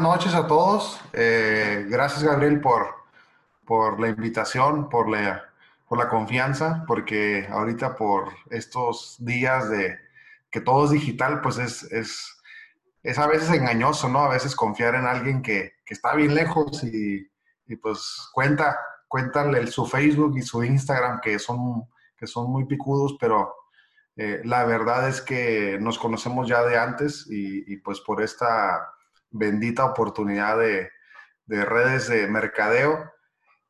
noches a todos. Eh, gracias, Gabriel, por, por la invitación, por la, por la confianza, porque ahorita por estos días de que todo es digital, pues es, es, es a veces engañoso, ¿no? A veces confiar en alguien que, que está bien lejos y, y, pues cuenta, cuéntale su Facebook y su Instagram que son, que son muy picudos, pero eh, la verdad es que nos conocemos ya de antes y, y pues por esta bendita oportunidad de, de, redes de mercadeo,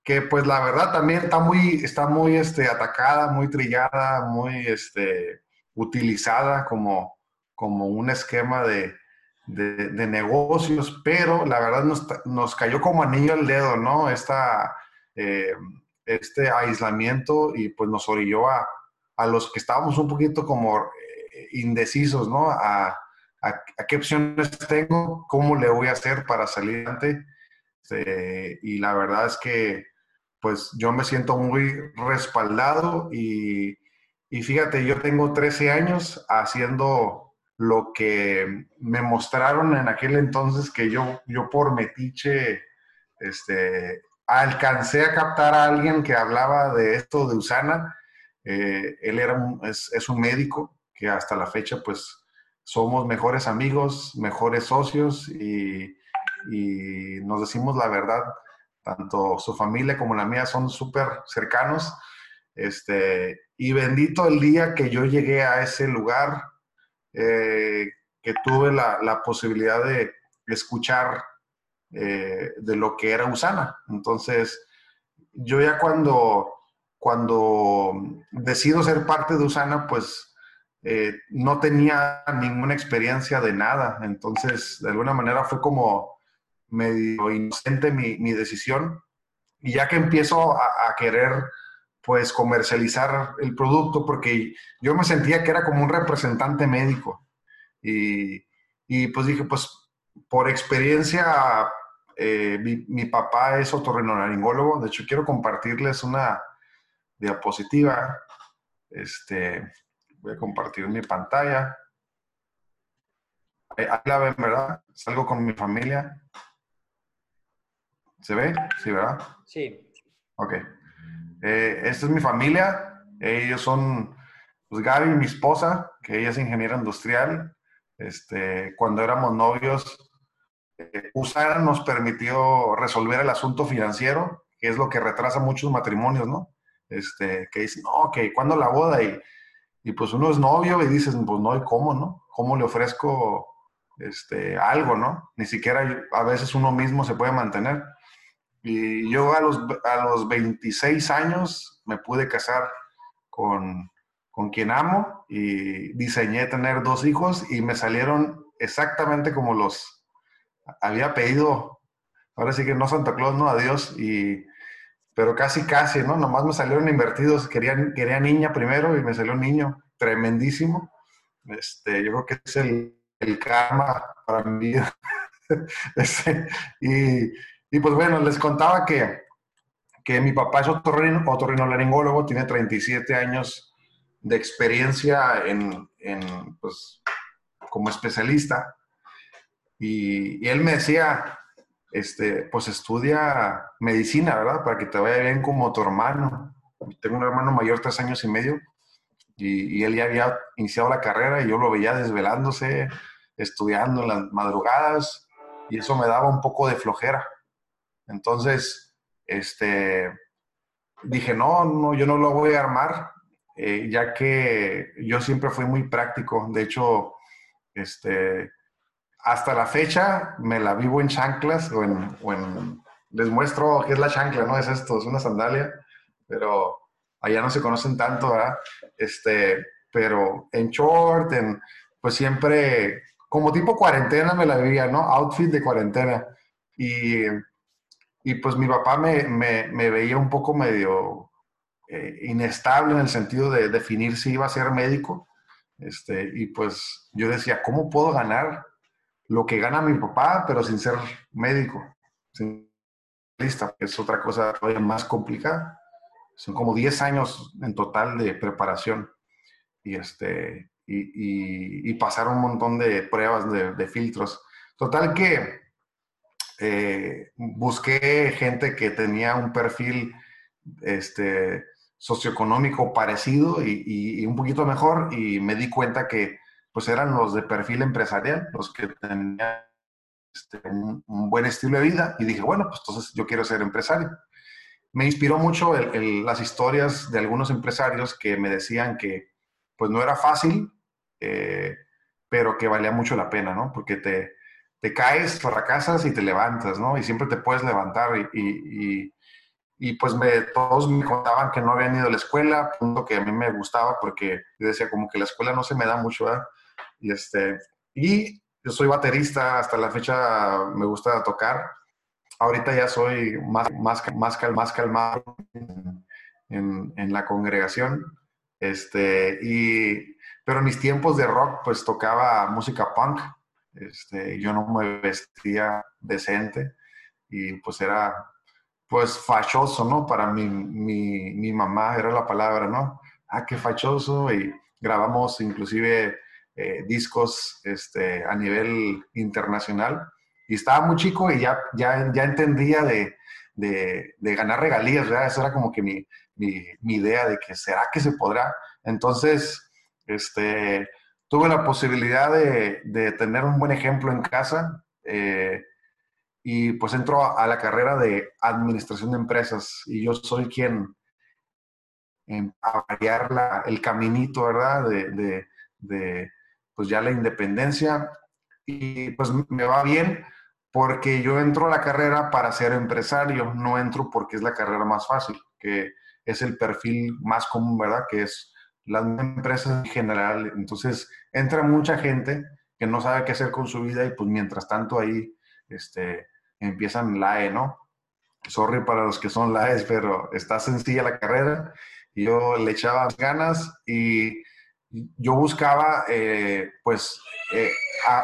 que pues la verdad también está muy, está muy este, atacada, muy trillada, muy este, utilizada como, como un esquema de, de, negocios, pero la verdad nos, nos, cayó como anillo al dedo, ¿no? Esta, eh, este aislamiento y pues nos orilló a, a los que estábamos un poquito como eh, indecisos, ¿no? A, a, qué opciones tengo, cómo le voy a hacer para salir adelante. Este, y la verdad es que, pues yo me siento muy respaldado y, y fíjate, yo tengo 13 años haciendo lo que me mostraron en aquel entonces que yo, yo por metiche, este, alcancé a captar a alguien que hablaba de esto de Usana. Eh, él era un, es, es, un médico que hasta la fecha pues somos mejores amigos, mejores socios y, nos decimos la verdad. Tanto su familia como la mía son súper cercanos. Este, y bendito el día que yo llegué a ese lugar, eh, que tuve la, la, posibilidad de escuchar eh, de lo que era Usana. Entonces, yo ya cuando, cuando decido ser parte de Usana, pues eh, no tenía ninguna experiencia de nada. Entonces, de alguna manera fue como medio inocente mi, decisión. Y ya que empiezo a, a, querer, pues, comercializar el producto, porque yo me sentía que era como un representante médico. Y, y pues dije, pues, por experiencia, eh, mi, mi, papá es otorrinolaringólogo. De hecho, quiero compartirles una diapositiva. Este, Voy a compartir mi pantalla. Ahí la ven, ¿verdad? Salgo con mi familia. ¿Se ve? Sí, ¿verdad? Sí. Ok. Eh, esta es mi familia. Ellos son, pues Gaby, mi esposa, que ella es ingeniera industrial. Este, cuando éramos novios, eh, Usana nos permitió resolver el asunto financiero, que es lo que retrasa muchos matrimonios, ¿no? Este, que dicen, no, que cuando la boda y y pues uno es novio y dices, pues no, ¿y cómo, no? ¿Cómo le ofrezco este, algo, no? Ni siquiera a veces uno mismo se puede mantener. Y yo a los, a los 26 años me pude casar con, con quien amo y diseñé tener dos hijos y me salieron exactamente como los había pedido. Ahora sí que no Santa Claus, no a Dios. Y pero casi, casi, ¿no? Nomás me salieron invertidos. Quería, quería niña primero y me salió un niño tremendísimo. Este, yo creo que es el, el karma para mi vida. este, y, y, pues bueno, les contaba que, que mi papá es otorrino, otorrinolaringólogo, tiene 37 años de experiencia en, en pues, como especialista. Y, y él me decía, este, pues estudia medicina, ¿verdad? Para que te vaya bien como tu hermano. Tengo un hermano mayor, tres años y medio, y, él ya había iniciado la carrera y yo lo veía desvelándose, estudiando en las madrugadas, y eso me daba un poco de flojera. Entonces, este, dije, no, no, yo no lo voy a armar, eh, ya que yo siempre fui muy práctico. De hecho, este, hasta la fecha me la vivo en chanclas o en, o en, les muestro qué es la chancla, ¿no? Es esto, es una sandalia, pero allá no se conocen tanto, ¿verdad? Este, pero en short, en, pues siempre, como tipo cuarentena me la vivía, ¿no? Outfit de cuarentena. Y, y pues mi papá me, me, me veía un poco medio eh, inestable en el sentido de definir si iba a ser médico. Este, y pues yo decía, ¿cómo puedo ganar lo que gana mi papá, pero sin ser médico, sin lista, es otra cosa todavía más complicada. Son como 10 años en total de preparación y, este, y, y, y pasar un montón de pruebas, de, filtros. Total que eh, busqué gente que tenía un perfil este, socioeconómico parecido y, un poquito mejor y me di cuenta que pues eran los de perfil empresarial, los que tenían este, un, buen estilo de vida y dije, bueno, pues entonces yo quiero ser empresario. Me inspiró mucho las historias de algunos empresarios que me decían que pues no era fácil, eh, pero que valía mucho la pena, ¿no? Porque te, te caes, fracasas y te levantas, ¿no? Y siempre te puedes levantar y, y, pues me, todos me contaban que no habían ido a la escuela, punto que a mí me gustaba porque yo decía como que la escuela no se me da mucho. Y, este, y yo soy baterista, hasta la fecha me gusta tocar. Ahorita ya soy más, más, más, más calmado en, en la congregación. Este, y, pero en mis tiempos de rock, pues tocaba música punk. Este, yo no me vestía decente y pues era, pues fachoso, ¿no? Para mi, mi, mi mamá era la palabra, ¿no? Ah, qué fachoso. Y grabamos inclusive eh, discos este, a nivel internacional. Y estaba muy chico y ya, ya, ya entendía de, de, ganar regalías, ¿verdad? Eso era como que mi, mi, idea de que será que se podrá. Entonces, este, tuve la posibilidad de, de tener un buen ejemplo en casa eh, y pues entro a, la carrera de administración de empresas y yo soy quien a variar el caminito, ¿verdad? De, pues ya la independencia y pues me va bien porque yo entro a la carrera para ser empresario, no entro porque es la carrera más fácil, que es el perfil más común, ¿verdad? Que es las empresas en general. Entonces, entra mucha gente que no sabe qué hacer con su vida y pues mientras tanto ahí este, empiezan la E, ¿no? Sorry para los que son LAEs, pero está sencilla la carrera. Yo le echaba ganas y yo buscaba, eh, pues, eh,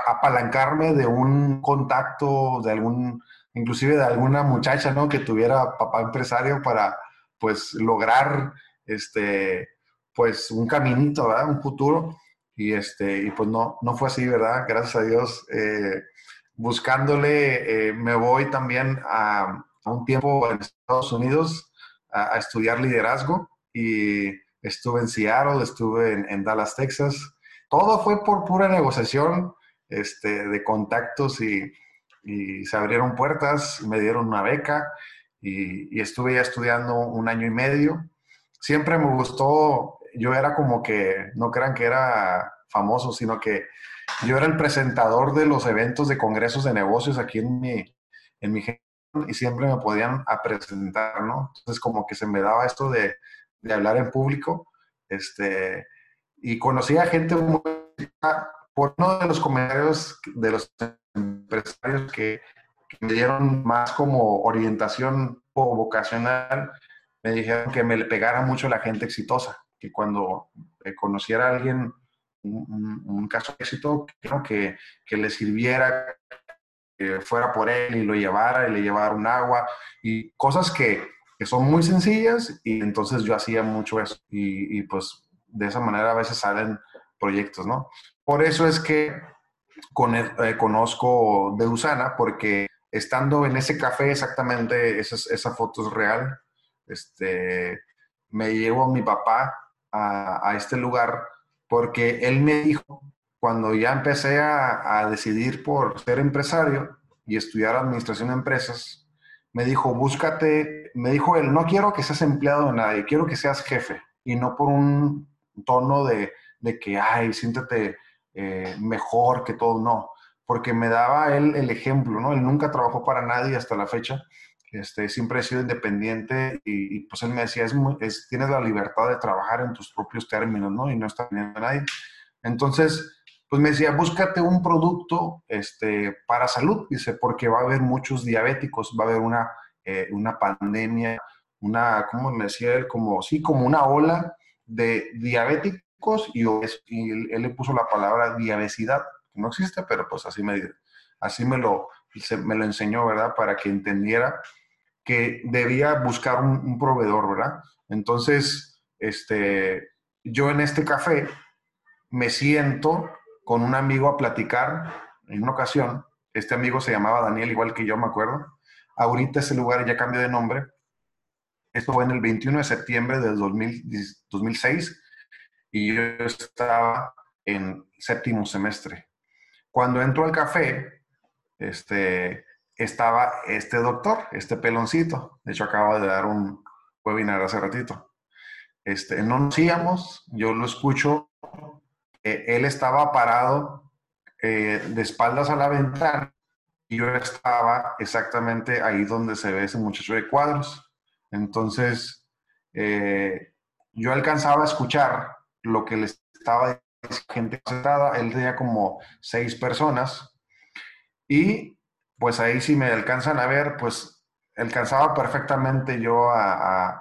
apalancarme de un contacto, de algún, inclusive de alguna muchacha, ¿no? Que tuviera papá empresario para, pues, lograr, este, pues, un caminito, ¿verdad? Un futuro. Y, este, y pues no, no fue así, ¿verdad? Gracias a Dios. Eh, buscándole, me voy también a, un tiempo en Estados Unidos a, a estudiar liderazgo y estuve en Seattle, estuve en, Dallas, Texas. Todo fue por pura negociación este, de contactos y, se abrieron puertas, me dieron una beca y, estuve ya estudiando un año y medio. Siempre me gustó, yo era como que, no crean que era famoso, sino que yo era el presentador de los eventos de congresos de negocios aquí en mi, en mi y siempre me podían a presentar, ¿no? Entonces como que se me daba esto de, de hablar en público. Este, y conocí a gente por uno de los comentarios de los empresarios que, me dieron más como orientación o vocacional, me dijeron que me le pegara mucho la gente exitosa, que cuando eh, conociera a alguien un, caso de éxito, que, que le sirviera, que fuera por él y lo llevara y le llevara un agua y cosas que, que son muy sencillas y entonces yo hacía mucho eso y, pues de esa manera a veces salen proyectos, ¿no? Por eso es que eh, conozco de Usana porque estando en ese café exactamente, esa, foto es real, este, me llevo mi papá a, a, este lugar porque él me dijo, cuando ya empecé a, a decidir por ser empresario y estudiar administración de empresas, me dijo, búscate, me dijo él, no quiero que seas empleado de nadie, quiero que seas jefe y no por un tono de, de que, ay, siéntete eh, mejor que todo, no, porque me daba él el ejemplo, ¿no? Él nunca trabajó para nadie hasta la fecha, este, siempre ha sido independiente y, pues él me decía, es, es, tienes la libertad de trabajar en tus propios términos, ¿no? Y no está viendo a nadie. Entonces, pues me decía, búscate un producto este, para salud, dice, porque va a haber muchos diabéticos, va a haber una, eh, una pandemia, una, ¿cómo me decía él? Como, sí, como una ola de diabéticos y, él, le puso la palabra diabesidad, que no existe, pero pues así me, así me, lo, me lo enseñó, ¿verdad? Para que entendiera que debía buscar un, un proveedor, ¿verdad? Entonces, este, yo en este café me siento con un amigo a platicar en una ocasión Este amigo se llamaba Daniel, igual que yo, me acuerdo. Ahorita ese lugar ya cambió de nombre. Esto fue en el 21 de septiembre del 2006 y yo estaba en séptimo semestre. Cuando entro al café, este, estaba este doctor, este peloncito. De hecho, acaba de dar un webinar hace ratito. Este, no nos íbamos, yo lo escucho. Eh, él estaba parado eh, de espaldas a la ventana yo estaba exactamente ahí donde se ve ese muchacho de cuadros. Entonces, eh, yo alcanzaba a escuchar lo que le estaba diciendo gente sentada, él tenía como seis personas y pues ahí si me alcanzan a ver, pues alcanzaba perfectamente yo a,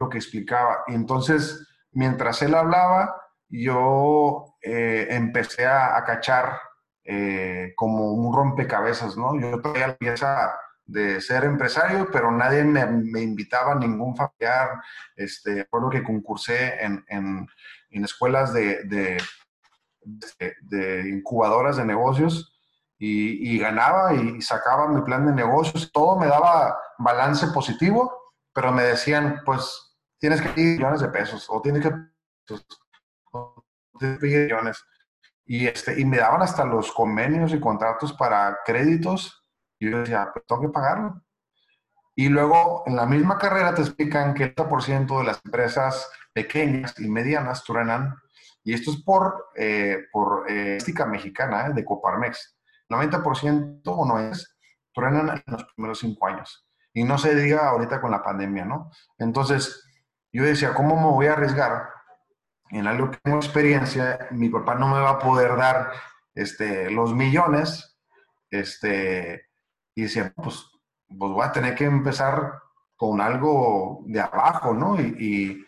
lo que explicaba. Y entonces, mientras él hablaba, yo eh, empecé a, cachar eh, como un rompecabezas, ¿no? Yo tenía la pieza de ser empresario, pero nadie me, invitaba, ningún familiar. Este, lo que concursé en, en, en escuelas de, de, de, incubadoras de negocios y, ganaba y sacaba mi plan de negocios. Todo me daba balance positivo, pero me decían, pues tienes que pedir millones de pesos o tienes que pedir millones. Y, este, y me daban hasta los convenios y contratos para créditos. Y yo decía, pues tengo que pagarlo. Y luego en la misma carrera te explican que el 30% de las empresas pequeñas y medianas truenan, y esto es por, eh, por eh, mexicana eh, de Coparmex. 90% o no es, truenan en los primeros cinco años. Y no se diga ahorita con la pandemia, ¿no? Entonces, yo decía, ¿cómo me voy a arriesgar en algo que tengo experiencia? Mi papá no me va a poder dar este, los millones. Este, y decía, pues, pues voy a tener que empezar con algo de abajo, ¿no? Y,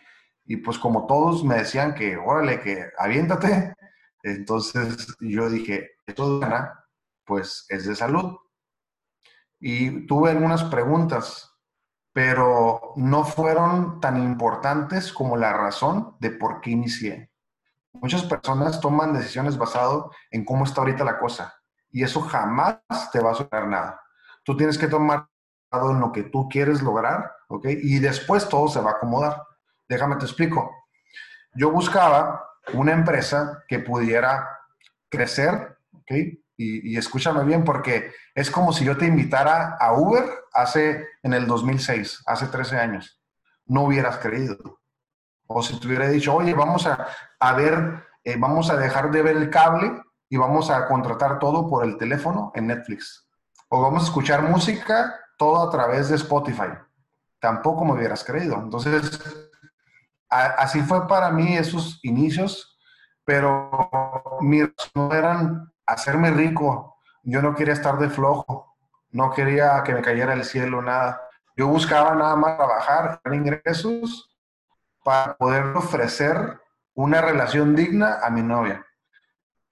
y, pues como todos me decían que, órale, que aviéntate. Entonces yo dije, esto pues es de salud. Y tuve algunas preguntas, pero no fueron tan importantes como la razón de por qué inicié. Muchas personas toman decisiones basado en cómo está ahorita la cosa y eso jamás te va a solucionar nada. Tú tienes que tomar en lo que tú quieres lograr, ¿ok? Y después todo se va a acomodar. Déjame te explico. Yo buscaba una empresa que pudiera crecer, ¿ok? Y, escúchame bien porque es como si yo te invitara a Uber hace, en el 2006, hace 13 años. No hubieras creído. O si te hubiera dicho, oye, vamos a, a ver, eh, vamos a dejar de ver el cable y vamos a contratar todo por el teléfono en Netflix. O vamos a escuchar música todo a través de Spotify. Tampoco me hubieras creído. Entonces, así fue para mí esos inicios, pero mis no eran hacerme rico. Yo no quería estar de flojo, no quería que me cayera el cielo, nada. Yo buscaba nada más trabajar, ingresos para poder ofrecer una relación digna a mi novia.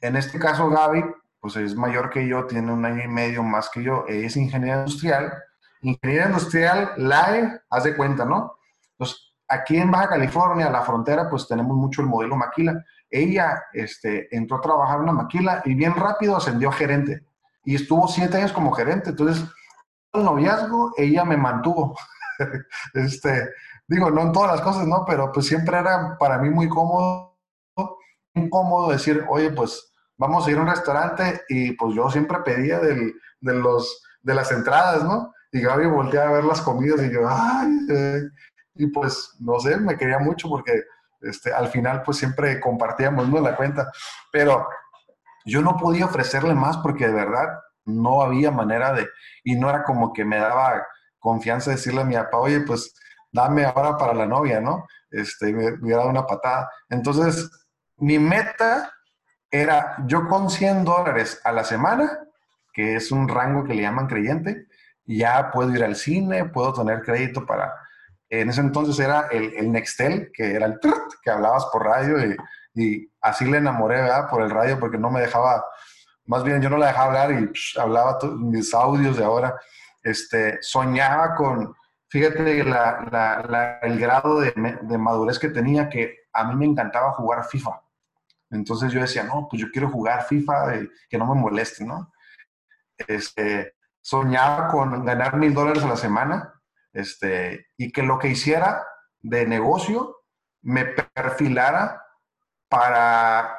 En este caso, Gaby, pues es mayor que yo, tiene un año y medio más que yo, es ingeniera industrial. Ingeniera industrial, LAE, haz de cuenta, ¿no? Entonces, aquí en Baja California, la frontera, pues tenemos mucho el modelo maquila ella este, entró a trabajar en una maquila y bien rápido ascendió a gerente. Y estuvo siete años como gerente. Entonces, el noviazgo, ella me mantuvo. este, digo, no en todas las cosas, ¿no? Pero pues siempre era para mí muy cómodo, incómodo decir, oye, pues vamos a ir a un restaurante y pues yo siempre pedía del, de, los, de las entradas, ¿no? Y Gaby volteaba a ver las comidas y yo, ay, eh", y pues no sé, me quería mucho porque este, al final pues siempre compartíamos la cuenta, pero yo no podía ofrecerle más porque de verdad no había manera de, y no era como que me daba confianza decirle a mi papá, oye, pues dame ahora para la novia, ¿no? Este, me, hubiera dado una patada. Entonces, mi meta era, yo con 100 dólares a la semana, que es un rango que le llaman creyente, ya puedo ir al cine, puedo tener crédito para en ese entonces era el, el Nextel, que era el que hablabas por radio y, así le enamoré, ¿verdad? Por el radio porque no me dejaba, más bien yo no la dejaba hablar y hablaba mis audios de ahora. Este, soñaba con, fíjate el grado de, madurez que tenía, que a mí me encantaba jugar FIFA. Entonces yo decía, no, pues yo quiero jugar FIFA, que no me moleste, ¿no? este, soñaba con ganar mil dólares a la semana este, y que lo que hiciera de negocio me perfilara para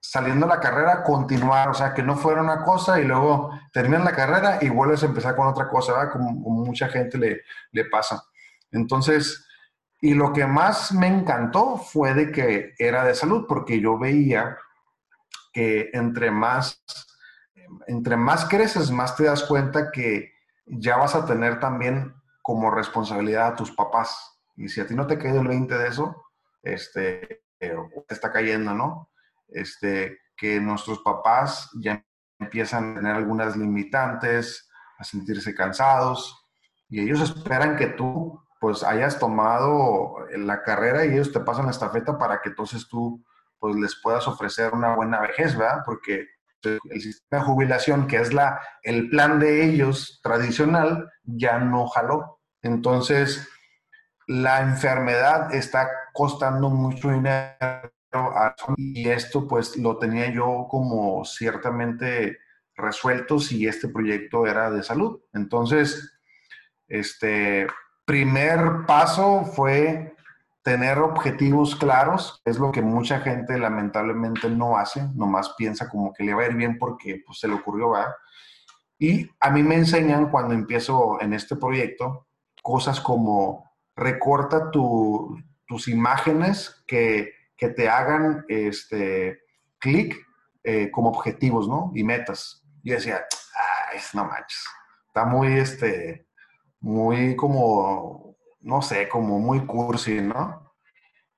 saliendo de la carrera continuar, o sea, que no fuera una cosa y luego terminas la carrera y vuelves a empezar con otra cosa, ¿verdad? Como, mucha gente le, le pasa. Entonces, y lo que más me encantó fue de que era de salud, porque yo veía que entre más, entre más creces, más te das cuenta que ya vas a tener también como responsabilidad a tus papás. Y si a ti no te queda el 20 de eso, este, te está cayendo, ¿no? Este, que nuestros papás ya empiezan a tener algunas limitantes, a sentirse cansados, y ellos esperan que tú pues hayas tomado la carrera y ellos te pasan la estafeta para que entonces tú pues les puedas ofrecer una buena vejez, ¿verdad? Porque el sistema de jubilación, que es la, el plan de ellos tradicional, ya no jaló. Entonces, la enfermedad está costando mucho dinero y esto pues lo tenía yo como ciertamente resuelto si este proyecto era de salud. Entonces, este, primer paso fue tener objetivos claros, es lo que mucha gente lamentablemente no hace, nomás piensa como que le va a ir bien porque pues, se le ocurrió, ¿verdad? Y a mí me enseñan cuando empiezo en este proyecto cosas como recorta tus imágenes que, te hagan este, clic eh, como objetivos, ¿no? Y metas. Y decía, no manches, está muy, este, muy como, no sé, como muy cursi, ¿no?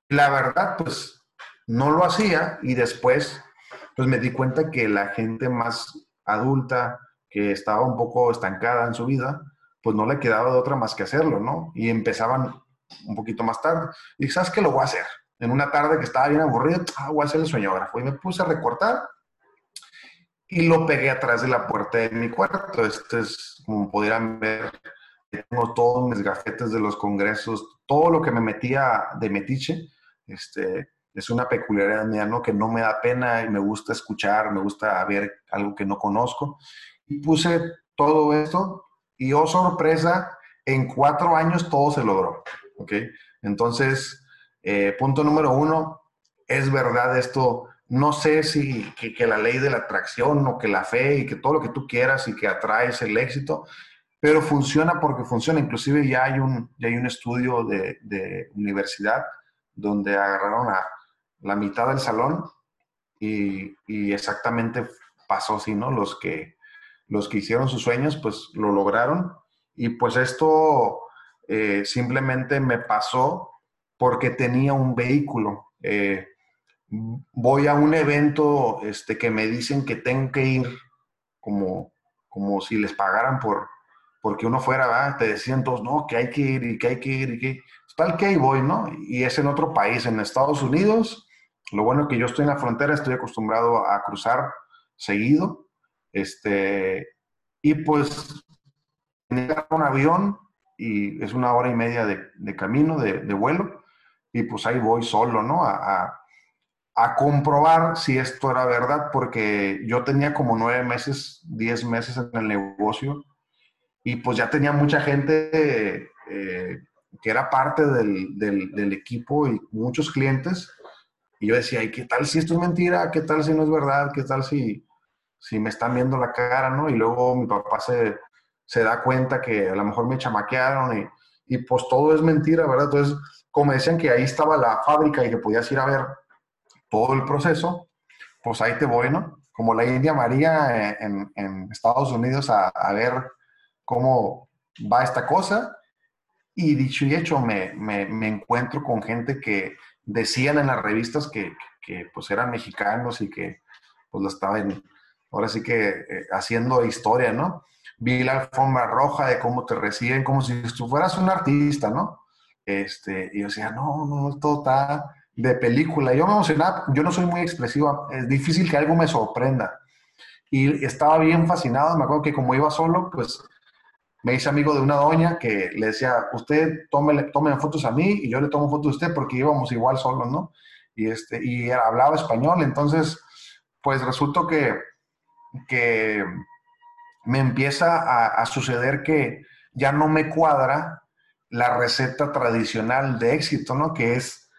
La verdad, pues no lo hacía y después, pues me di cuenta que la gente más adulta, que estaba un poco estancada en su vida, pues no le quedaba de otra más que hacerlo, ¿no? Y empezaban un poquito más tarde. Y ¿sabes qué? Lo voy a hacer. En una tarde que estaba bien aburrido, ah, voy a hacer el sueñógrafo. Y me puse a recortar y lo pegué atrás de la puerta de mi cuarto. Este es, como pudieran ver, tengo todos mis gafetes de los congresos, todo lo que me metía de metiche, este, es una peculiaridad mía, ¿no? Que no me da pena y me gusta escuchar, me gusta ver algo que no conozco. Y puse todo esto y, oh sorpresa, en cuatro años todo se logró, ¿ok? Entonces, eh, punto número uno, es verdad esto, no sé si que, que, la ley de la atracción o que la fe y que todo lo que tú quieras y que atraes el éxito, pero funciona porque funciona. Inclusive ya hay un, ya hay un estudio de, de universidad donde agarraron a la mitad del salón y, y, exactamente pasó así, ¿no? Los que, los que hicieron sus sueños, pues lo lograron. Y pues esto eh, simplemente me pasó porque tenía un vehículo. Eh, voy a un evento este, que me dicen que tengo que ir como, como si les pagaran por, porque uno fuera, te decían todos, no, que hay que ir y que hay que ir y que... Tal que ahí voy, ¿no? Y es en otro país, en Estados Unidos. Lo bueno es que yo estoy en la frontera, estoy acostumbrado a cruzar seguido. Este, y pues, un avión y es una hora y media de, camino, de, vuelo, y pues ahí voy solo, ¿no? A, a, comprobar si esto era verdad, porque yo tenía como nueve meses, diez meses en el negocio y pues ya tenía mucha gente eh, que era parte del, del, equipo y muchos clientes. Y yo decía, ¿y qué tal si esto es mentira? ¿Qué tal si no es verdad? ¿Qué tal si, si me están viendo la cara? ¿no? Y luego mi papá se, se da cuenta que a lo mejor me chamaquearon y, y pues todo es mentira, ¿verdad? Entonces, como decían que ahí estaba la fábrica y que podías ir a ver todo el proceso, pues ahí te voy, ¿no? Como la India María en, en Estados Unidos a ver cómo va esta cosa. Y dicho y hecho, me, me, encuentro con gente que decían en las revistas que, que, pues eran mexicanos y que pues lo estaban, ahora sí que eh, haciendo historia, ¿no? Vi la alfombra roja de cómo te reciben, como si tú fueras un artista, ¿no? Este, y yo decía, no, no, todo está de película. Yo me emocionaba, yo no soy muy expresiva, es difícil que algo me sorprenda. Y estaba bien fascinado, me acuerdo que como iba solo, pues me hice amigo de una doña que le decía, usted tome, tome fotos a mí y yo le tomo fotos a usted porque íbamos igual solos, ¿no? Y, este, y hablaba español, entonces, pues resultó que, que me empieza a, suceder que ya no me cuadra la receta tradicional de éxito, ¿no? Que es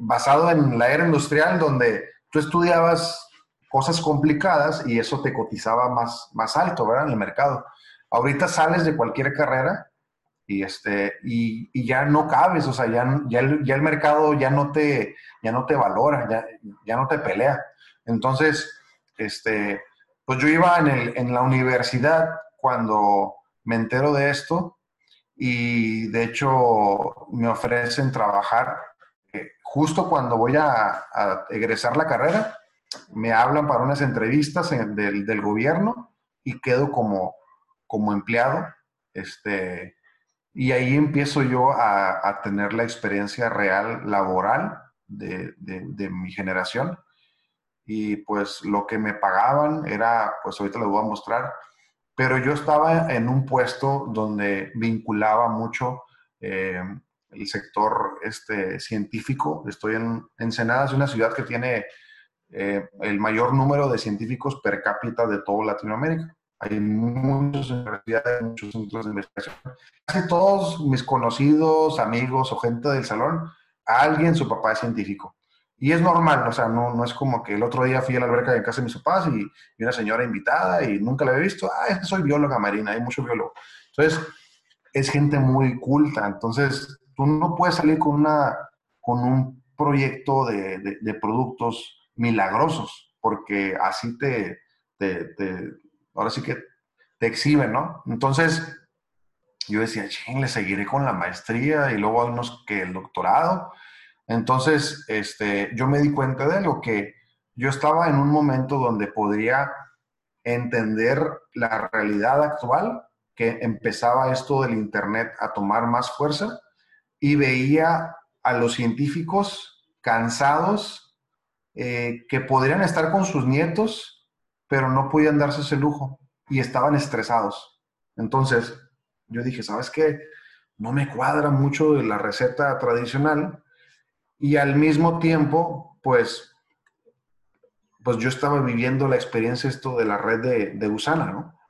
basado en la era industrial donde tú estudiabas cosas complicadas y eso te cotizaba más, más alto, ¿verdad? En el mercado. Ahorita sales de cualquier carrera y, este, y, ya no cabes, o sea, ya, ya, el, mercado ya no te, ya no te valora, ya, ya no te pelea. Entonces, este, pues yo iba en, el, en la universidad cuando me entero de esto y de hecho me ofrecen trabajar eh, justo cuando voy a, egresar la carrera, me hablan para unas entrevistas del, del, gobierno y quedo como, como empleado. Este, y ahí empiezo yo a, tener la experiencia real laboral de, mi generación y pues lo que me pagaban era, pues ahorita les voy a mostrar, pero yo estaba en un puesto donde vinculaba mucho eh, el sector este, científico. Estoy en Ensenada, es una ciudad que tiene eh, el mayor número de científicos per cápita de toda Latinoamérica. Hay muchas universidades, muchos centros de investigación. Casi todos mis conocidos, amigos o gente del salón, alguien, su papá es científico. Y es normal, o sea, no, no es como que el otro día fui a la alberca de casa de mis papás y, y una señora invitada y nunca la había visto. Ah, soy bióloga marina, hay mucho biólogo. Entonces, es gente muy culta. Entonces, tú no puedes salir con, una, con un proyecto de, de, productos milagrosos, porque así te, ahora sí que te exhiben, ¿no? Entonces, yo decía, ching, le seguiré con la maestría y luego unos que el doctorado. Entonces, este, yo me di cuenta de lo que yo estaba en un momento donde podría entender la realidad actual, que empezaba esto del Internet a tomar más fuerza y veía a los científicos cansados eh, que podrían estar con sus nietos, pero no podían darse ese lujo y estaban estresados. Entonces, yo dije, ¿sabes qué? No me cuadra mucho la receta tradicional y al mismo tiempo, pues, pues yo estaba viviendo la experiencia esto de la red de, de Usana, ¿no?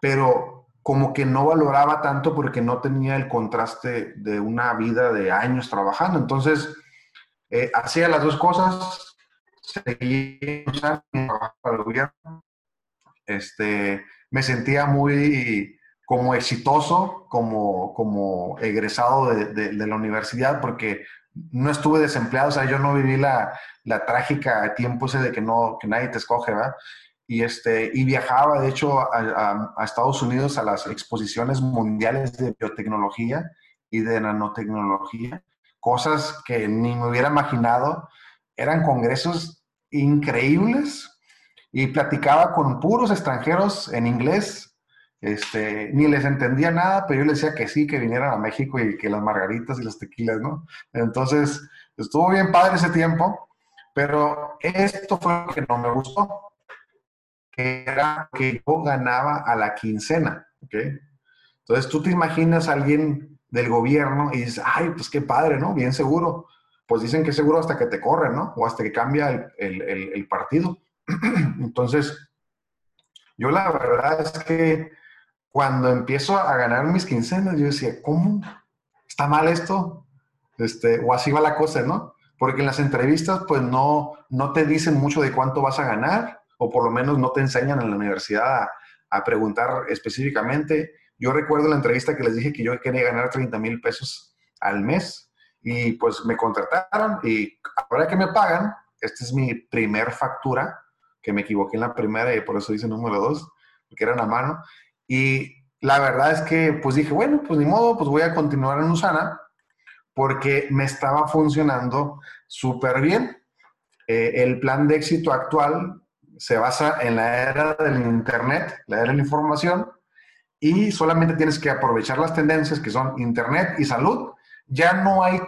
Pero como que no valoraba tanto porque no tenía el contraste de una vida de años trabajando. Entonces, eh, hacía las dos cosas, seguía Usana para el gobierno. Este, me sentía muy como exitoso, como, como egresado de, de la universidad, porque no estuve desempleado, o sea, yo no viví la, trágica tiempo ese de que, no, que nadie te escoge, ¿verdad? Y, este, y viajaba, de hecho, a, Estados Unidos a las exposiciones mundiales de biotecnología y de nanotecnología, cosas que ni me hubiera imaginado, eran congresos increíbles y platicaba con puros extranjeros en inglés este, ni les entendía nada, pero yo les decía que sí, que vinieran a México y que las margaritas y las tequilas, ¿no? Entonces, estuvo bien padre ese tiempo, pero esto fue lo que no me gustó, que era que yo ganaba a la quincena, ¿ok? Entonces, tú te imaginas a alguien del gobierno y dices, ay, pues qué padre, ¿no? Bien seguro. Pues dicen que seguro hasta que te corren, ¿no? O hasta que cambia el, partido. Entonces, yo la verdad es que cuando empiezo a ganar mis quincenas, yo decía, ¿cómo? ¿Está mal esto? Este, o así va la cosa, ¿no? Porque en las entrevistas, pues no, no te dicen mucho de cuánto vas a ganar, o por lo menos no te enseñan en la universidad a, preguntar específicamente. Yo recuerdo la entrevista que les dije que yo quería ganar 30 mil pesos al mes, y pues me contrataron, y ahora que me pagan, esta es mi primer factura, que me equivoqué en la primera y por eso dice número dos, porque era una mano, y la verdad es que pues dije, bueno, pues ni modo, pues voy a continuar en Usana porque me estaba funcionando súper bien. Eh, el plan de éxito actual se basa en la era del Internet, la era de la información, y solamente tienes que aprovechar las tendencias que son Internet y salud. Ya no hay,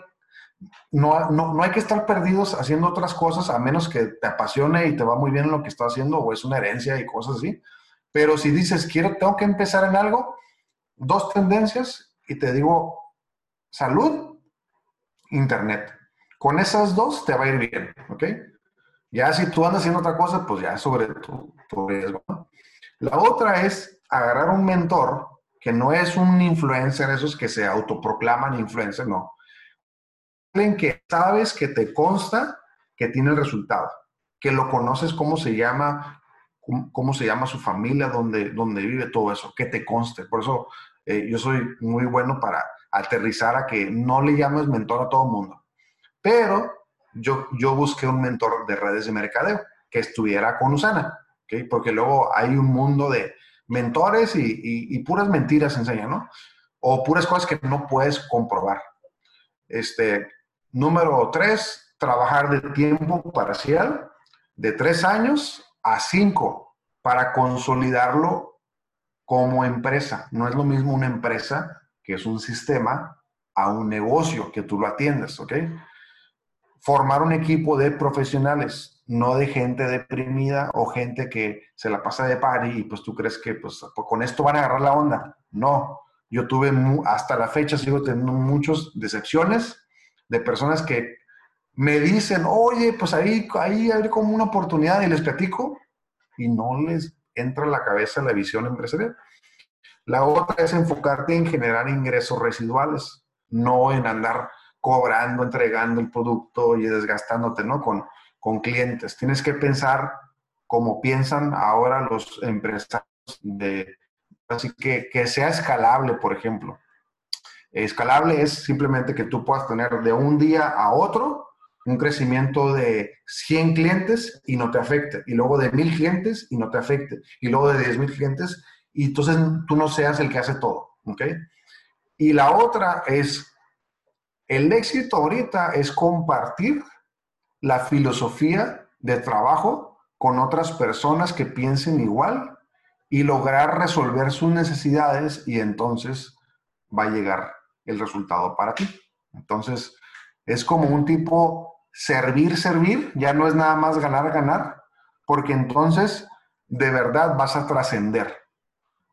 no, no, no hay que estar perdidos haciendo otras cosas a menos que te apasione y te va muy bien en lo que estás haciendo o es una herencia y cosas así. Pero si dices, quiero, tengo que empezar en algo, dos tendencias y te digo, salud, internet. Con esas dos te va a ir bien, ¿ok? Ya si tú andas haciendo otra cosa, pues ya sobre tu, riesgo. La otra es agarrar un mentor que no es un influencer, esos que se autoproclaman influencer, no. Alguien que sabes que te consta que tiene el resultado, que lo conoces cómo se llama, cómo, se llama su familia, dónde, dónde vive todo eso, que te conste. Por eso eh, yo soy muy bueno para aterrizar a que no le llames mentor a todo el mundo. Pero yo, yo busqué un mentor de redes de mercadeo que estuviera con Usana, porque luego hay un mundo de mentores y, puras mentiras enseñan, ¿no? O puras cosas que no puedes comprobar. Este, número tres, trabajar de tiempo parcial de tres años a cinco para consolidarlo como empresa. No es lo mismo una empresa, que es un sistema, a un negocio que tú lo atiendes, ¿ok? Formar un equipo de profesionales no de gente deprimida o gente que se la pasa de party y pues tú crees que pues, con esto van a agarrar la onda. No, yo tuve hasta la fecha sigo teniendo muchas decepciones de personas que me dicen, oye, pues ahí, ahí hay como una oportunidad y les platico y no les entra en la cabeza la visión empresarial. La otra es enfocarte en generar ingresos residuales, no en andar cobrando, entregando el producto y desgastándote, ¿no? Con clientes. Tienes que pensar como piensan ahora los empresarios de, así que, que sea escalable, por ejemplo. Escalable es simplemente que tú puedas tener de un día a otro un crecimiento de 100 clientes y no te afecte, y luego de 1000 clientes y no te afecte, y luego de 10,000 clientes y entonces tú no seas el que hace todo, ¿ok? Y la otra es, el éxito ahorita es compartir la filosofía de trabajo con otras personas que piensen igual y lograr resolver sus necesidades y entonces va a llegar el resultado para ti. Entonces, es como un tipo servir, servir, ya no es nada más ganar, ganar, porque entonces de verdad vas a trascender.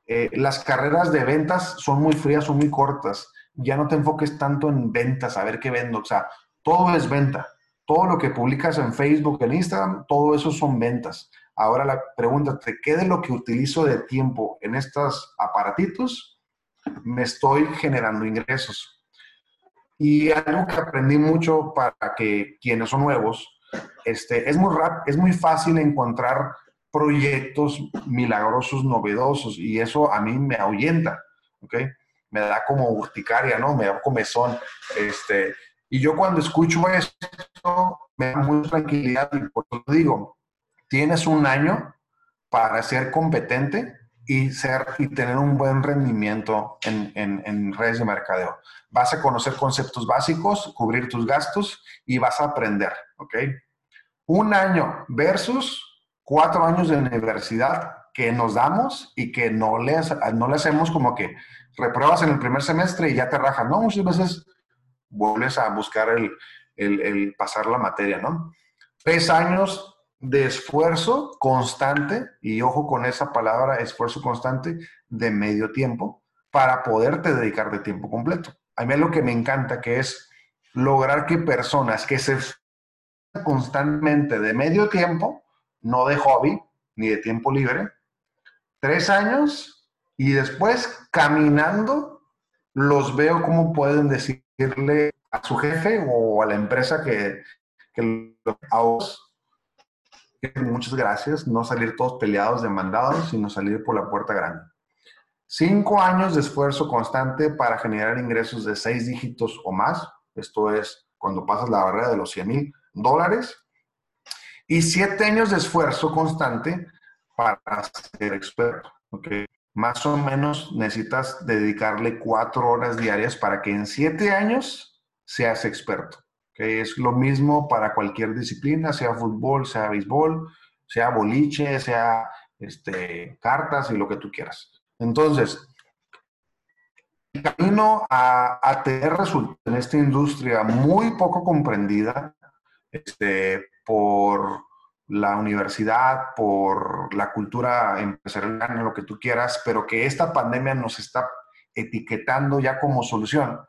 Eh, las carreras de ventas son muy frías, son muy cortas. Ya no te enfoques tanto en ventas, a ver qué vendo. O sea, todo es venta todo lo que publicas en Facebook, en Instagram, todo eso son ventas. Ahora la pregunta, ¿te qué de lo que utilizo de tiempo en estos aparatitos me estoy generando ingresos? Y algo que aprendí mucho para que quienes son nuevos, este, es, muy rap, es muy fácil encontrar proyectos milagrosos, novedosos, y eso a mí me ahuyenta, ¿ok? Me da como urticaria, ¿no? Me da comezón. Este, y yo cuando escucho esto, me da mucha tranquilidad y por eso digo, tienes un año para ser competente y, ser, y tener un buen rendimiento en, en, redes de mercadeo. Vas a conocer conceptos básicos, cubrir tus gastos y vas a aprender, ¿ok? Un año versus cuatro años de universidad que nos damos y que no le, no le hacemos como que repruebas en el primer semestre y ya te rajas. No, muchas veces vuelves a buscar el, pasar la materia, ¿no? Tres años de esfuerzo constante, y ojo con esa palabra, esfuerzo constante, de medio tiempo, para poderte dedicar de tiempo completo. A mí lo que me encanta que es lograr que personas que se constantemente de medio tiempo, no de hobby ni de tiempo libre, tres años y después caminando, los veo como pueden decir decirle a su jefe o a la empresa que, que muchas gracias, no salir todos peleados, demandados, sino salir por la puerta grande. Cinco años de esfuerzo constante para generar ingresos de seis dígitos o más. Esto es cuando pasas la barrera de los 100 mil dólares. Y siete años de esfuerzo constante para ser experto. ¿okay? Más o menos necesitas dedicarle cuatro horas diarias para que en siete años seas experto. Que es lo mismo para cualquier disciplina, sea fútbol, sea béisbol, sea boliche, sea este, cartas y lo que tú quieras. Entonces, el camino a, a tener resultados en esta industria muy poco comprendida este, por la universidad, por la cultura empresarial, lo que tú quieras, pero que esta pandemia nos está etiquetando ya como solución,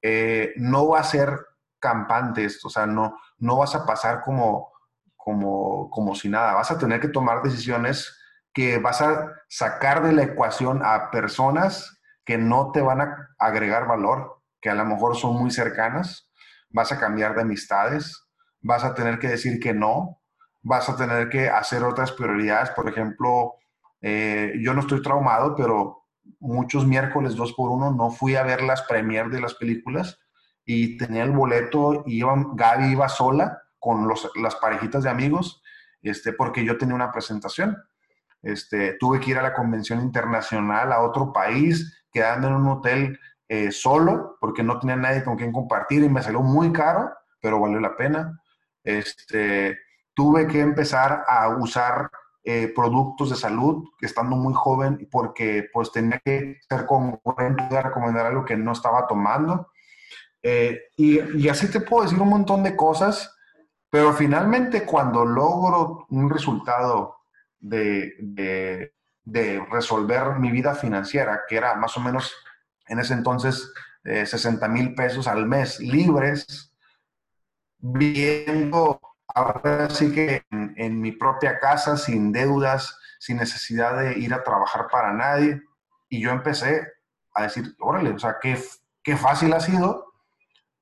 eh, no va a ser campante esto, o sea, no, no vas a pasar como, como, como si nada, vas a tener que tomar decisiones que vas a sacar de la ecuación a personas que no te van a agregar valor, que a lo mejor son muy cercanas, vas a cambiar de amistades, vas a tener que decir que no, vas a tener que hacer otras prioridades, por ejemplo, eh, yo no estoy traumado, pero muchos miércoles dos por uno no fui a ver las premier de las películas y tenía el boleto y iba, Gaby iba sola con las parejitas de amigos, este, porque yo tenía una presentación. Este, tuve que ir a la convención internacional a otro país, quedando en un hotel eh, solo, porque no tenía nadie con quien compartir y me salió muy caro, pero valió la pena. Este, tuve que empezar a usar eh, productos de salud, estando muy joven, porque pues tenía que ser congruente de recomendar algo que no estaba tomando. Eh, y, y, así te puedo decir un montón de cosas, pero finalmente cuando logro un resultado de, de, de resolver mi vida financiera, que era más o menos en ese entonces 60 mil pesos al mes libres, viendo ahora sí que en, mi propia casa, sin deudas, sin necesidad de ir a trabajar para nadie. Y yo empecé a decir, órale, o sea, qué, qué fácil ha sido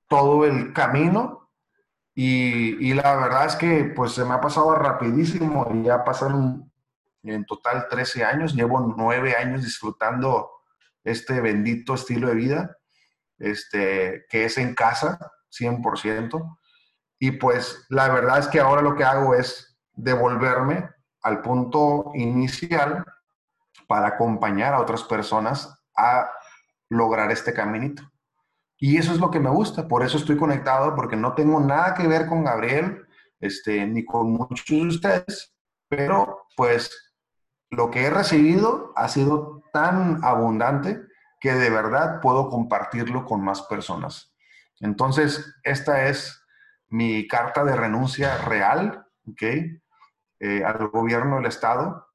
todo el camino. Y, y, la verdad es que pues se me ha pasado rapidísimo. Ya pasaron en total 13 años. Llevo 9 años disfrutando este bendito estilo de vida, este, que es en casa, 100%. Y pues la verdad es que ahora lo que hago es devolverme al punto inicial para acompañar a otras personas a lograr este caminito. Y eso es lo que me gusta, por eso estoy conectado, porque no tengo nada que ver con Gabriel, este, ni con muchos de ustedes, pero pues lo que he recibido ha sido tan abundante que de verdad puedo compartirlo con más personas. Entonces, esta es mi carta de renuncia real, ¿ok? Eh, al gobierno del Estado.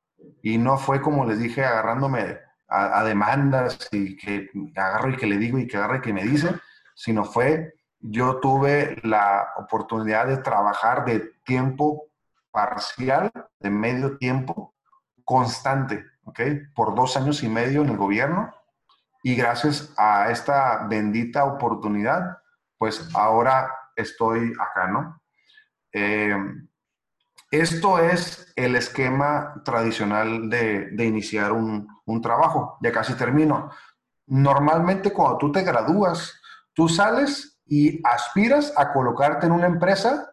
Y no fue como les dije, agarrándome a, demandas y que agarro y que le digo y que agarro y que me dice, sino fue, yo tuve la oportunidad de trabajar de tiempo parcial, de medio tiempo, constante, ¿ok? Por dos años y medio en el gobierno. Y gracias a esta bendita oportunidad, pues ahora estoy acá, ¿no? Eh, esto es el esquema tradicional de, iniciar un, trabajo. Ya casi termino. Normalmente cuando tú te gradúas, tú sales y aspiras a colocarte en una empresa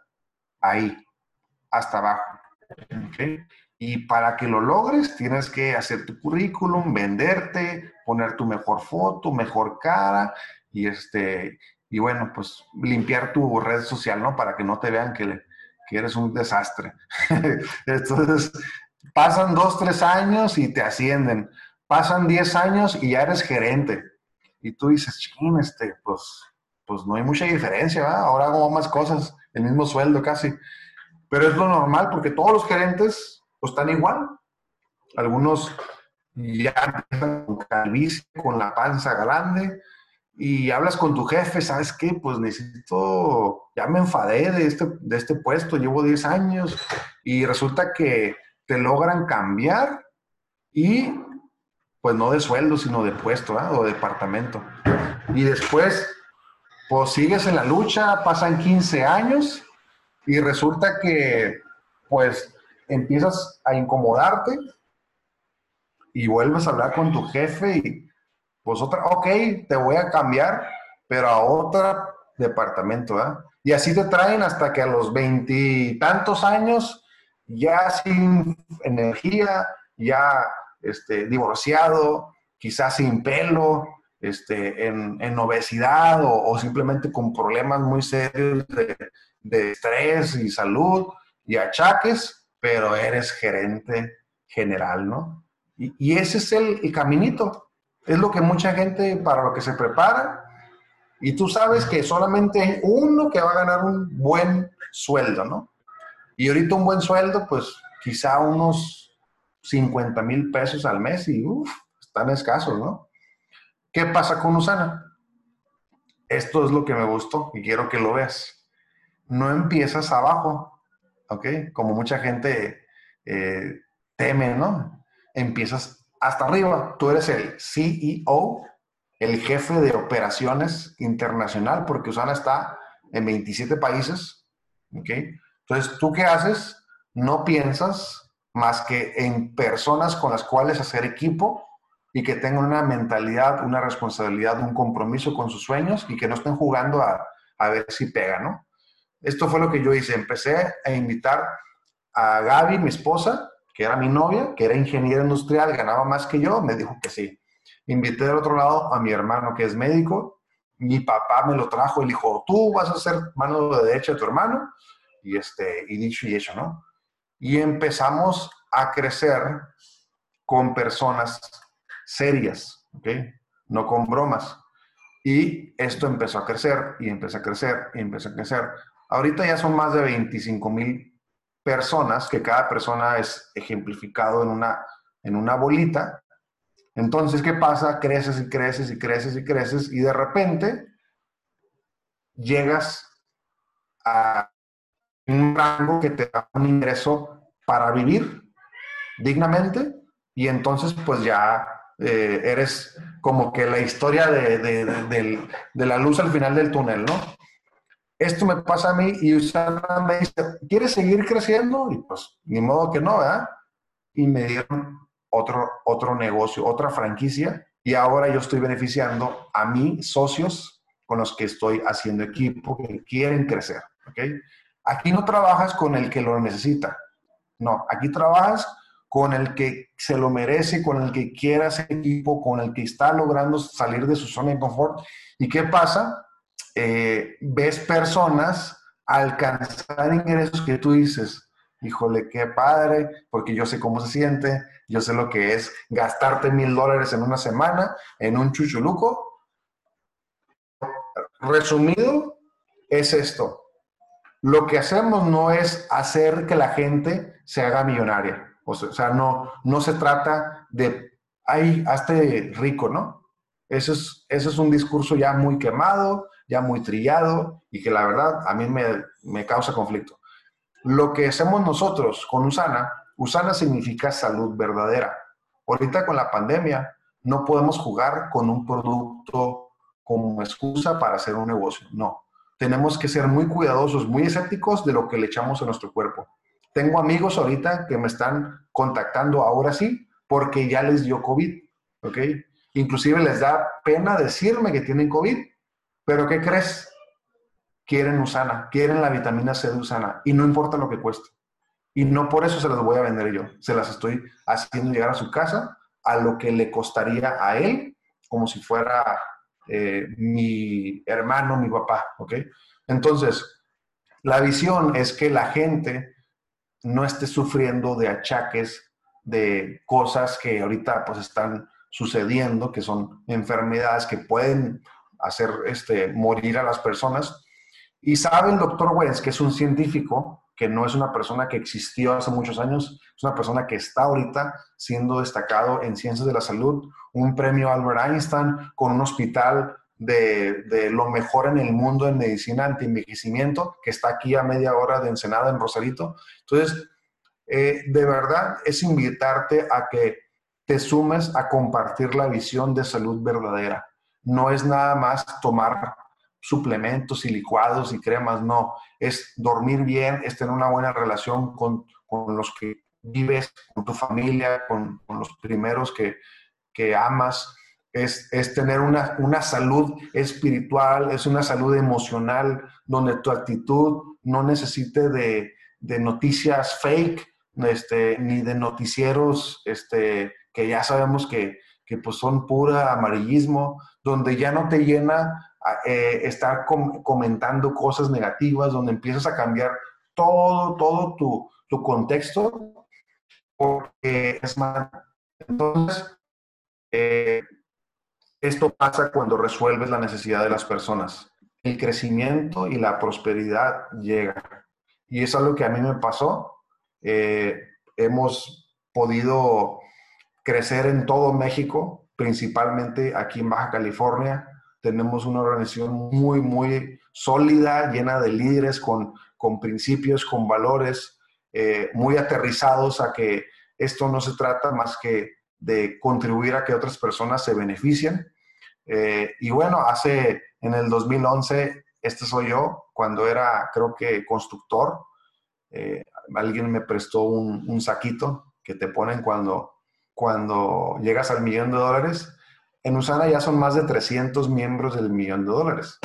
ahí, hasta abajo. Y para que lo logres, tienes que hacer tu currículum, venderte, poner tu mejor foto, mejor cara y, este, y bueno, pues limpiar tu red social, ¿no? Para que no te vean que, eres un desastre. Entonces, pasan dos, tres años y te ascienden. Pasan diez años y ya eres gerente. Y tú dices, ching, este, pues, pues no hay mucha diferencia, ¿verdad? Ahora hago más cosas, el mismo sueldo casi. Pero es lo normal porque todos los gerentes pues, están igual. Algunos ya empiezan con calvicie, con la panza grande, y hablas con tu jefe, ¿sabes qué? Pues necesito, ya me enfadé de este, de este puesto, llevo 10 años y resulta que te logran cambiar y pues no de sueldo, sino de puesto ¿eh? o departamento. Y después, pues sigues en la lucha, pasan 15 años y resulta que pues empiezas a incomodarte y vuelves a hablar con tu jefe y pues otra, ok, te voy a cambiar, pero a otro departamento, ¿eh? Y así te traen hasta que a los veintitantos años, ya sin energía, ya este, divorciado, quizás sin pelo, este, en, obesidad o, simplemente con problemas muy serios de, estrés y salud y achaques, pero eres gerente general, ¿no? Y, ese es el, el caminito. Es lo que mucha gente para lo que se prepara. Y tú sabes que solamente uno que va a ganar un buen sueldo, ¿no? Y ahorita un buen sueldo, pues quizá unos 50 mil pesos al mes y uff, están escasos, ¿no? ¿Qué pasa con Usana? Esto es lo que me gustó y quiero que lo veas. No empiezas abajo, ¿ok? Como mucha gente eh, teme, ¿no? empiezas hasta arriba. Tú eres el CEO, el jefe de operaciones internacional, porque Usana está en 27 países. ¿ok? Entonces, ¿tú qué haces? No piensas más que en personas con las cuales hacer equipo y que tengan una mentalidad, una responsabilidad, un compromiso con sus sueños y que no estén jugando a, a ver si pega, ¿no? Esto fue lo que yo hice. Empecé a invitar a Gaby, mi esposa, que era mi novia, que era ingeniera industrial, ganaba más que yo, me dijo que sí. Invité del otro lado a mi hermano, que es médico. Mi papá me lo trajo y dijo, tú vas a ser mano de derecha de tu hermano. Y, este, y dicho y hecho, ¿no? Y empezamos a crecer con personas serias, ¿ok? No con bromas. Y esto empezó a crecer y empezó a crecer y empezó a crecer. Ahorita ya son más de 25 mil personas, que cada persona es ejemplificado en una, en una bolita. Entonces, ¿qué pasa? Creces y creces y creces y creces y de repente llegas a un rango que te da un ingreso para vivir dignamente y entonces pues ya eh, eres como que la historia de, de, la luz al final del túnel, ¿no? Esto me pasa a mí y Usana me dice, ¿quieres seguir creciendo? Y pues, ni modo que no, ¿verdad? Y me dieron otro, otro negocio, otra franquicia, y ahora yo estoy beneficiando a mis socios con los que estoy haciendo equipo, que quieren crecer, ¿ok? Aquí no trabajas con el que lo necesita, no, aquí trabajas con el que se lo merece, con el que quiera ese equipo, con el que está logrando salir de su zona de confort. ¿Y qué pasa? Eh, ves personas alcanzar ingresos que tú dices, híjole, qué padre, porque yo sé cómo se siente, yo sé lo que es gastarte mil dólares en una semana en un chuchuluco. Resumido, es esto. Lo que hacemos no es hacer que la gente se haga millonaria. O sea, no, no se trata de, ay, hazte rico, ¿no? Eso es, eso es un discurso ya muy quemado, ya muy trillado y que la verdad a mí me, me causa conflicto. Lo que hacemos nosotros con Usana, Usana significa salud verdadera. Ahorita con la pandemia no podemos jugar con un producto como excusa para hacer un negocio. No. Tenemos que ser muy cuidadosos, muy escépticos de lo que le echamos a nuestro cuerpo. Tengo amigos ahorita que me están contactando ahora sí porque ya les dio COVID, ¿ok? Inclusive les da pena decirme que tienen COVID, pero ¿qué crees? Quieren Usana, quieren la vitamina C de Usana y no importa lo que cueste. Y no por eso se las voy a vender yo, se las estoy haciendo llegar a su casa a lo que le costaría a él, como si fuera eh, mi hermano, mi papá, ¿ok? Entonces, la visión es que la gente no esté sufriendo de achaques, de cosas que ahorita pues están sucediendo, que son enfermedades que pueden hacer este, morir a las personas. Y sabe el doctor Wentz, que es un científico, que no es una persona que existió hace muchos años, es una persona que está ahorita siendo destacado en ciencias de la salud, un premio Albert Einstein con un hospital de, lo mejor en el mundo en medicina anti-envejecimiento, que está aquí a media hora de Ensenada, en Rosarito. Entonces, eh, de verdad es invitarte a que te sumes a compartir la visión de salud verdadera. No es nada más tomar suplementos y licuados y cremas, no. Es dormir bien, es tener una buena relación con, los que vives, con tu familia, con, los primeros que, que amas es, tener una, salud espiritual, es una salud emocional, donde tu actitud no necesite de, noticias fake, este, ni de noticieros este, que ya sabemos que, pues son pura amarillismo, donde ya no te llena eh, estar comentando cosas negativas, donde empiezas a cambiar todo, todo tu, tu contexto, porque es más. Entonces, eh, esto pasa cuando resuelves la necesidad de las personas. El crecimiento y la prosperidad llega. Y es algo que a mí me pasó. Eh, hemos podido crecer en todo México, principalmente aquí en Baja California. Tenemos una organización muy, muy sólida, llena de líderes con, con principios, con valores, eh, muy aterrizados a que esto no se trata más que de contribuir a que otras personas se beneficien. Eh, y bueno, hace en el 2011, este soy yo, cuando era, creo que, constructor, eh, alguien me prestó un, un, saquito que te ponen cuando, cuando llegas al millón de dólares. En Usana ya son más de 300 miembros del millón de dólares.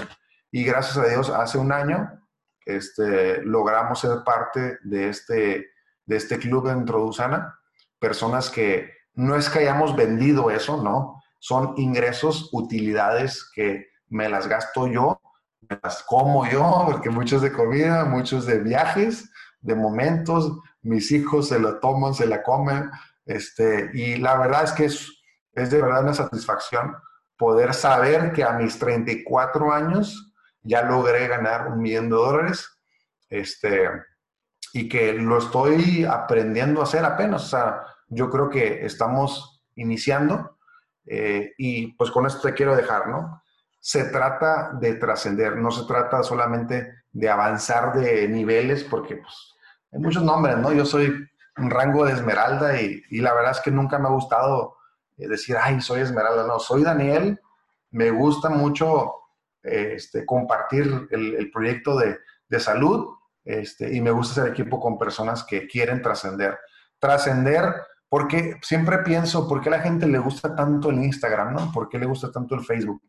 Y gracias a Dios, hace un año este, logramos ser parte de este, de este club dentro de Usana. Personas que no es que hayamos vendido eso, no. Son ingresos, utilidades que me las gasto yo, me las como yo, porque muchos de comida, muchos de viajes, de momentos, mis hijos se lo toman, se la comen. Este, y la verdad es que es, es de verdad una satisfacción poder saber que a mis 34 años ya logré ganar un millón de dólares, este, y que lo estoy aprendiendo a hacer apenas. O sea, yo creo que estamos iniciando eh, y pues con esto te quiero dejar, ¿no? Se trata de trascender, no se trata solamente de avanzar de niveles, porque pues, hay muchos nombres, ¿no? Yo soy un rango de esmeralda y, y la verdad es que nunca me ha gustado eh, decir, ay, soy esmeralda, no, soy Daniel, me gusta mucho este, compartir el, proyecto de, salud este, y me gusta ser equipo con personas que quieren trascender. Trascender porque siempre pienso, ¿por qué a la gente le gusta tanto el Instagram? ¿no? ¿Por qué le gusta tanto el Facebook?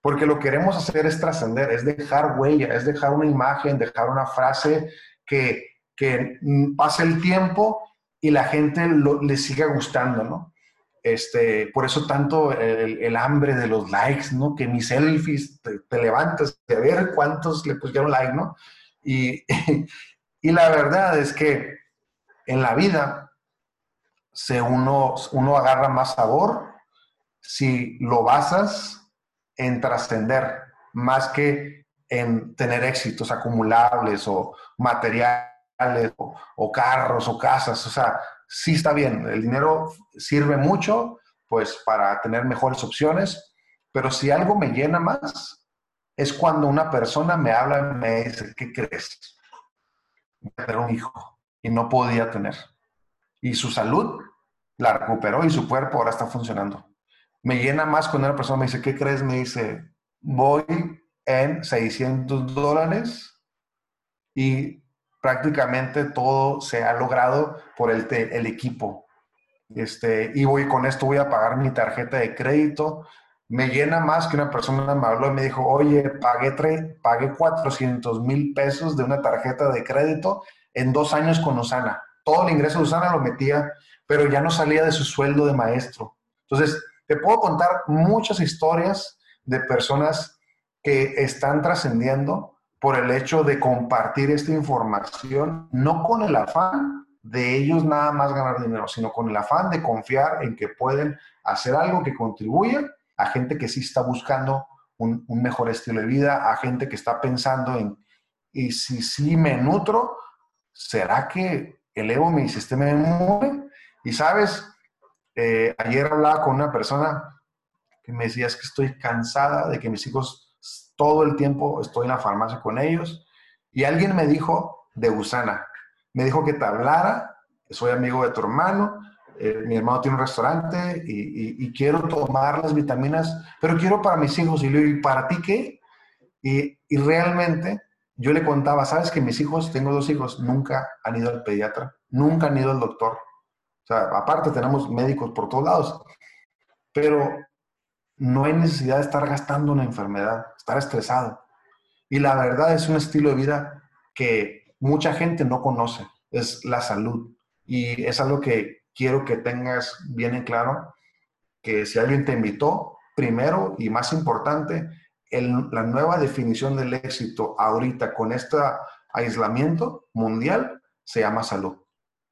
Porque lo que queremos hacer es trascender, es dejar huella, es dejar una imagen, dejar una frase que, que pase el tiempo y la gente le siga gustando, ¿no? Este, por eso tanto el, hambre de los likes, ¿no? Que mis selfies te, levantas de ver cuántos le pusieron like, ¿no? Y, y, la verdad es que en la vida se uno, uno agarra más sabor si lo basas en trascender más que en tener éxitos acumulables o materiales o, carros o casas. O sea, sí está bien, el dinero sirve mucho, pues para tener mejores opciones, pero si algo me llena más, es cuando una persona me habla y me dice, ¿qué crees? Voy a tener un hijo y no podía tener. Y su salud la recuperó y su cuerpo ahora está funcionando. Me llena más cuando una persona me dice, ¿qué crees? Me dice, voy en 600 dólares y prácticamente todo se ha logrado por el, el equipo. Este, y voy con esto, voy a pagar mi tarjeta de crédito. Me llena más que una persona me habló y me dijo, oye, pagué, pagué 400 mil pesos de una tarjeta de crédito en dos años con Usana. Todo el ingreso de Usana lo metía, pero ya no salía de su sueldo de maestro. Entonces, te puedo contar muchas historias de personas que están trascendiendo por el hecho de compartir esta información, no con el afán de ellos nada más ganar dinero, sino con el afán de confiar en que pueden hacer algo que contribuya a gente que sí está buscando un, mejor estilo de vida, a gente que está pensando en, y si sí me nutro, ¿será que elevo mi sistema inmune? Y sabes, eh, ayer hablaba con una persona que me decía, es que estoy cansada de que mis hijos todo el tiempo estoy en la farmacia con ellos. Y alguien me dijo de Usana, me dijo que te hablara, soy amigo de tu hermano, eh, mi hermano tiene un restaurante y, quiero tomar las vitaminas, pero quiero para mis hijos. Y le digo, ¿y para ti qué? Y, y realmente yo le contaba, sabes que mis hijos, tengo dos hijos, nunca han ido al pediatra, nunca han ido al doctor. O sea, aparte tenemos médicos por todos lados, pero no hay necesidad de estar gastando una enfermedad, estar estresado. Y la verdad es un estilo de vida que mucha gente no conoce, es la salud. Y es algo que quiero que tengas bien en claro, que si alguien te invitó, primero y más importante, la nueva definición del éxito ahorita con este aislamiento mundial se llama salud.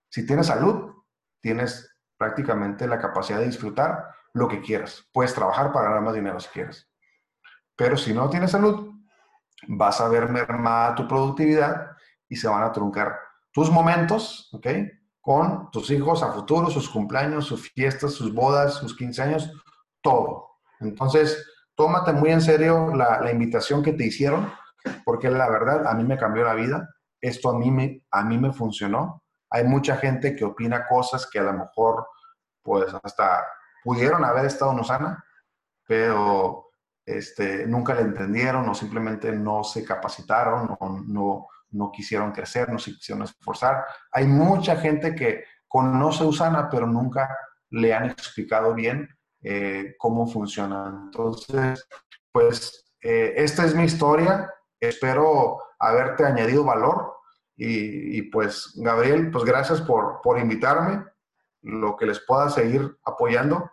Si tienes salud, tienes prácticamente la capacidad de disfrutar lo que quieras. Puedes trabajar para ganar más dinero si quieres. Pero si no tienes salud, vas a ver mermada tu productividad y se van a truncar tus momentos, ¿ok? Con tus hijos a futuro, sus cumpleaños, sus fiestas, sus bodas, sus 15 años, todo. Entonces, tómate muy en serio la, la invitación que te hicieron, porque la verdad a mí me cambió la vida. Esto a mí me, a mí me funcionó. hay mucha gente que opina cosas que a lo mejor, pues hasta pudieron haber estado en Usana, pero este, nunca le entendieron o simplemente no se capacitaron o no, no quisieron crecer, no se quisieron esforzar. Hay mucha gente que conoce Usana, pero nunca le han explicado bien eh, cómo funciona. Entonces, pues eh, esta es mi historia. Espero haberte añadido valor. Y, pues, Gabriel, pues gracias por, por invitarme. Lo que les pueda seguir apoyando.